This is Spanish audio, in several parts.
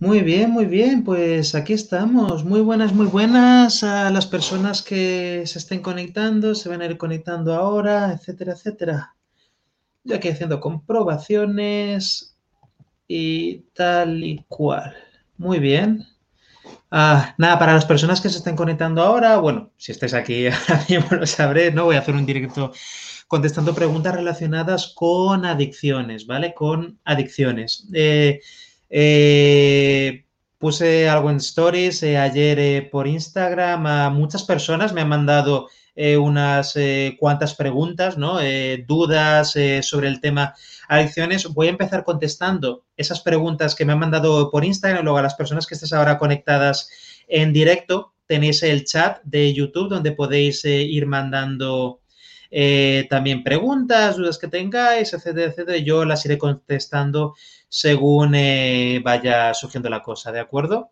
Muy bien, muy bien, pues aquí estamos. Muy buenas, muy buenas a las personas que se estén conectando, se van a ir conectando ahora, etcétera, etcétera. Yo aquí haciendo comprobaciones y tal y cual. Muy bien. Ah, nada, para las personas que se estén conectando ahora, bueno, si estáis aquí ahora mismo lo sabré, ¿no? Voy a hacer un directo contestando preguntas relacionadas con adicciones, ¿vale? Con adicciones. Eh, eh, puse algo en stories eh, ayer eh, por Instagram. A muchas personas me han mandado unas cuantas preguntas, ¿no? dudas sobre el tema adicciones. Voy a empezar contestando esas preguntas que me han mandado por Instagram. Luego a las personas que estés ahora conectadas en directo, tenéis el chat de YouTube donde podéis ir mandando eh, también preguntas, dudas que tengáis, etcétera, etcétera. Yo las iré contestando según eh, vaya surgiendo la cosa, ¿de acuerdo?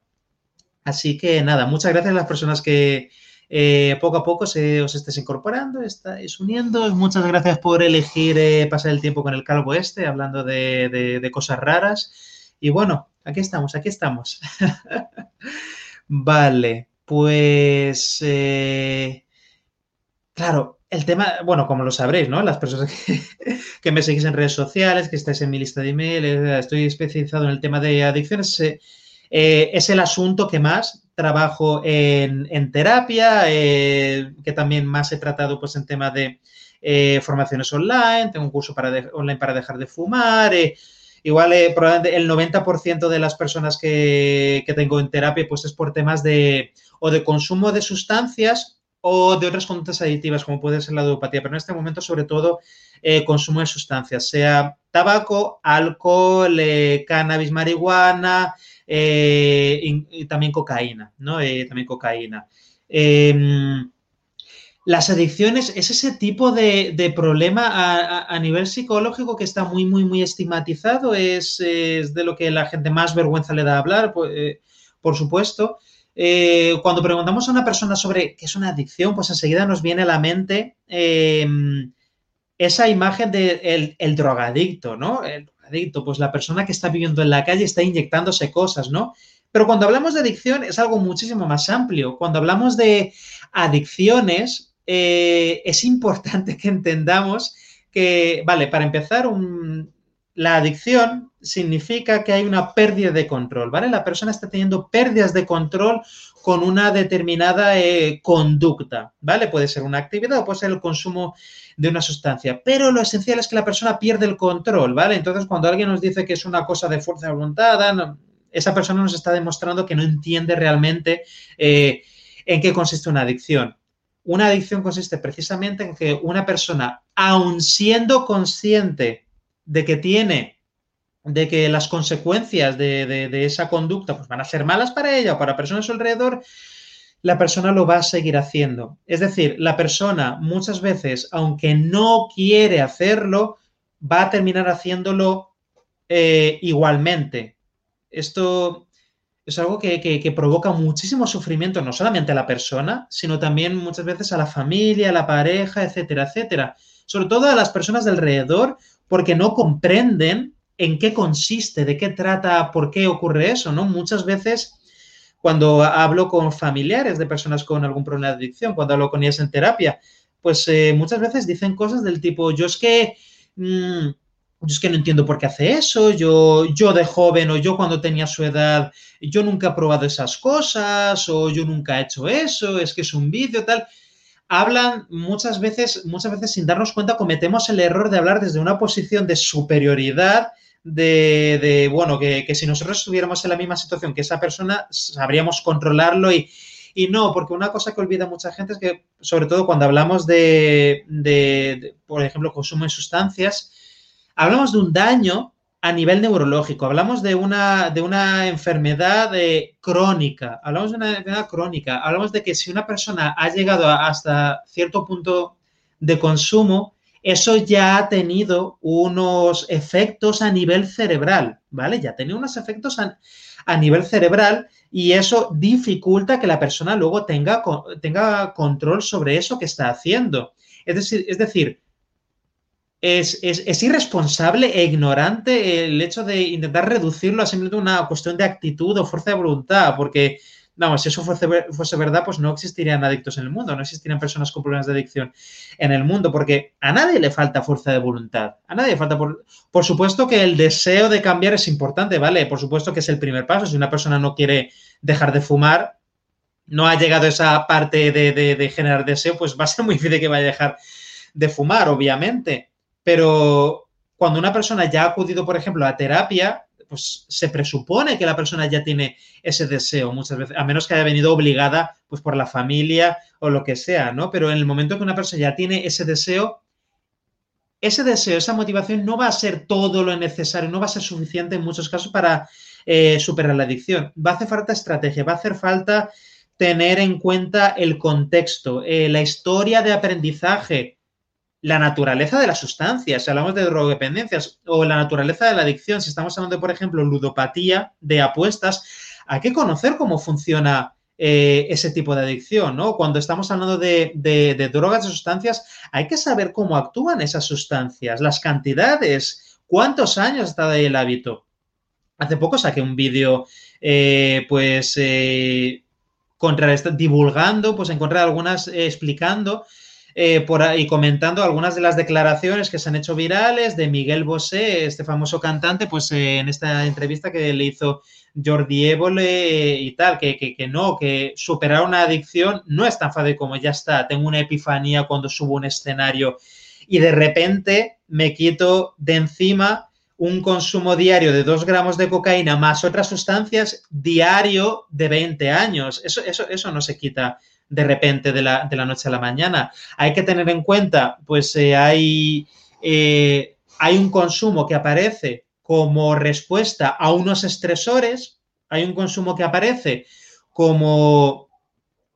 Así que nada, muchas gracias a las personas que eh, poco a poco se, os estéis incorporando, estáis uniendo. Muchas gracias por elegir pasar el tiempo con el calvo este, hablando de, cosas raras. Y bueno, aquí estamos, aquí estamos. vale, pues... Claro, el tema, bueno, como lo sabréis, ¿no? Las personas que, me seguís en redes sociales, que estáis en mi lista de email, eh, estoy especializado en el tema de adicciones. Eh, eh, es el asunto que más trabajo en, terapia, que también más he tratado pues en tema de formaciones online, tengo un curso para online para dejar de fumar. igual probablemente el 90% de las personas que, que tengo en terapia pues es por temas de o de consumo de sustancias o de otras conductas adictivas, como puede ser la ludopatía, pero en este momento, sobre todo, eh, consumo de sustancias, sea tabaco, alcohol, eh, cannabis, marihuana eh, y, también cocaína, ¿no? También cocaína. Em, las adicciones es ese tipo de, de problema a, a, a, nivel psicológico que está muy, muy, muy estigmatizado, es, de lo que la gente más vergüenza le da hablar, pues, por supuesto. Eh, cuando preguntamos a una persona sobre qué es una adicción, pues enseguida nos viene a la mente eh, esa imagen del de el drogadicto, ¿no? El drogadicto, pues la persona que está viviendo en la calle está inyectándose cosas, ¿no? Pero cuando hablamos de adicción es algo muchísimo más amplio. Cuando hablamos de adicciones, eh, es importante que entendamos que, vale, para empezar, un, la adicción significa que hay una pérdida de control, ¿vale? La persona está teniendo pérdidas de control con una determinada eh, conducta, ¿vale? Puede ser una actividad o puede ser el consumo de una sustancia, pero lo esencial es que la persona pierde el control, ¿vale? Entonces, cuando alguien nos dice que es una cosa de fuerza de voluntad, no, esa persona nos está demostrando que no entiende realmente eh, en qué consiste una adicción. Una adicción consiste precisamente en que una persona, aun siendo consciente de que tiene, de que las consecuencias de, esa conducta pues van a ser malas para ella o para personas a su alrededor, la persona lo va a seguir haciendo. Es decir, la persona muchas veces, aunque no quiere hacerlo, va a terminar haciéndolo eh, igualmente. Esto es algo que, que, que, provoca muchísimo sufrimiento, no solamente a la persona, sino también muchas veces a la familia, a la pareja, etcétera, etcétera. Sobre todo a las personas de alrededor porque no comprenden en qué consiste, de qué trata, por qué ocurre eso, ¿no? Muchas veces cuando hablo con familiares de personas con algún problema de adicción, cuando hablo con ellas en terapia, pues eh, muchas veces dicen cosas del tipo, yo es que, mmm, yo es que no entiendo por qué hace eso, yo, yo de joven o yo cuando tenía su edad, yo nunca he probado esas cosas o yo nunca he hecho eso, es que es un vicio, tal hablan muchas veces, muchas veces sin darnos cuenta, cometemos el error de hablar desde una posición de superioridad, de, de bueno, que, que, si nosotros estuviéramos en la misma situación que esa persona, sabríamos controlarlo y, y no, porque una cosa que olvida mucha gente es que, sobre todo cuando hablamos de, de, de por ejemplo, consumo de sustancias, hablamos de un daño a nivel neurológico, hablamos de una, de una enfermedad eh, crónica, hablamos de una enfermedad crónica, hablamos de que si una persona ha llegado hasta cierto punto de consumo, eso ya ha tenido unos efectos a nivel cerebral, ¿vale? Ya ha tenido unos efectos a, a nivel cerebral y eso dificulta que la persona luego tenga, tenga control sobre eso que está haciendo. Es decir, es decir es, es, irresponsable e ignorante el hecho de intentar reducirlo a simplemente una cuestión de actitud o fuerza de voluntad, porque, vamos, si eso fuese, fuese, verdad, pues no existirían adictos en el mundo, no existirían personas con problemas de adicción en el mundo, porque a nadie le falta fuerza de voluntad, a nadie le falta, por, por supuesto que el deseo de cambiar es importante, ¿vale? Por supuesto que es el primer paso, si una persona no quiere dejar de fumar, no ha llegado esa parte de, de, de generar deseo, pues va a ser muy difícil que vaya a dejar de fumar, obviamente. Pero cuando una persona ya ha acudido, por ejemplo, a terapia, pues se presupone que la persona ya tiene ese deseo muchas veces, a menos que haya venido obligada pues por la familia o lo que sea, ¿no? Pero en el momento que una persona ya tiene ese deseo, ese deseo, esa motivación no va a ser todo lo necesario, no va a ser suficiente en muchos casos para eh, superar la adicción. Va a hacer falta estrategia, va a hacer falta tener en cuenta el contexto, eh, la historia de aprendizaje, la naturaleza de la sustancia, si hablamos de drogodependencias, o la naturaleza de la adicción, si estamos hablando por ejemplo, ludopatía, de apuestas, hay que conocer cómo funciona eh, ese tipo de adicción, ¿no? Cuando estamos hablando de, drogas, de sustancias, hay que saber cómo actúan esas sustancias, las cantidades, cuántos años está ahí el hábito. Hace poco saqué un vídeo, eh, pues, eh, contra, divulgando, pues encontré algunas explicando eh, por ahí comentando algunas de las declaraciones que se han hecho virales de Miguel Bosé, este famoso cantante, pues eh, en esta entrevista que le hizo Jordi Évole y tal, que, que, no, que superar una adicción no es tan fácil como ya está. Tengo una epifanía cuando subo un escenario y de repente me quito de encima un consumo diario de 2 gramos de cocaína más otras sustancias diario de 20 años. Eso, eso, eso no se quita de repente de la, noche a la mañana. Hay que tener en cuenta, pues eh, hay, eh, hay un consumo que aparece como respuesta a unos estresores, hay un consumo que aparece como,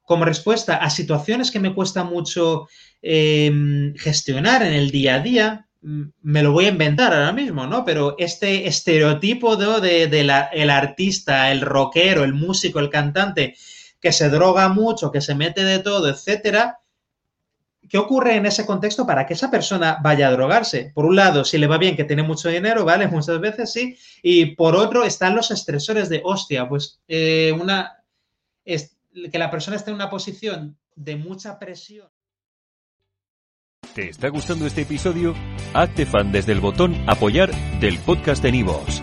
como respuesta a situaciones que me cuesta mucho em, gestionar en el día a día, me lo voy a inventar ahora mismo, ¿no? Pero este estereotipo de, el artista, el rockero, el músico, el cantante, que se droga mucho, que se mete de todo, etcétera, ¿qué ocurre en ese contexto para que esa persona vaya a drogarse? Por un lado, si le va bien que tiene mucho dinero, ¿vale? Muchas veces sí. Y por otro, están los estresores de, hostia, pues eh, una, es, que la persona esté en una posición de mucha presión. ¿Te está gustando este episodio? Hazte fan desde el botón apoyar del podcast de Nivos.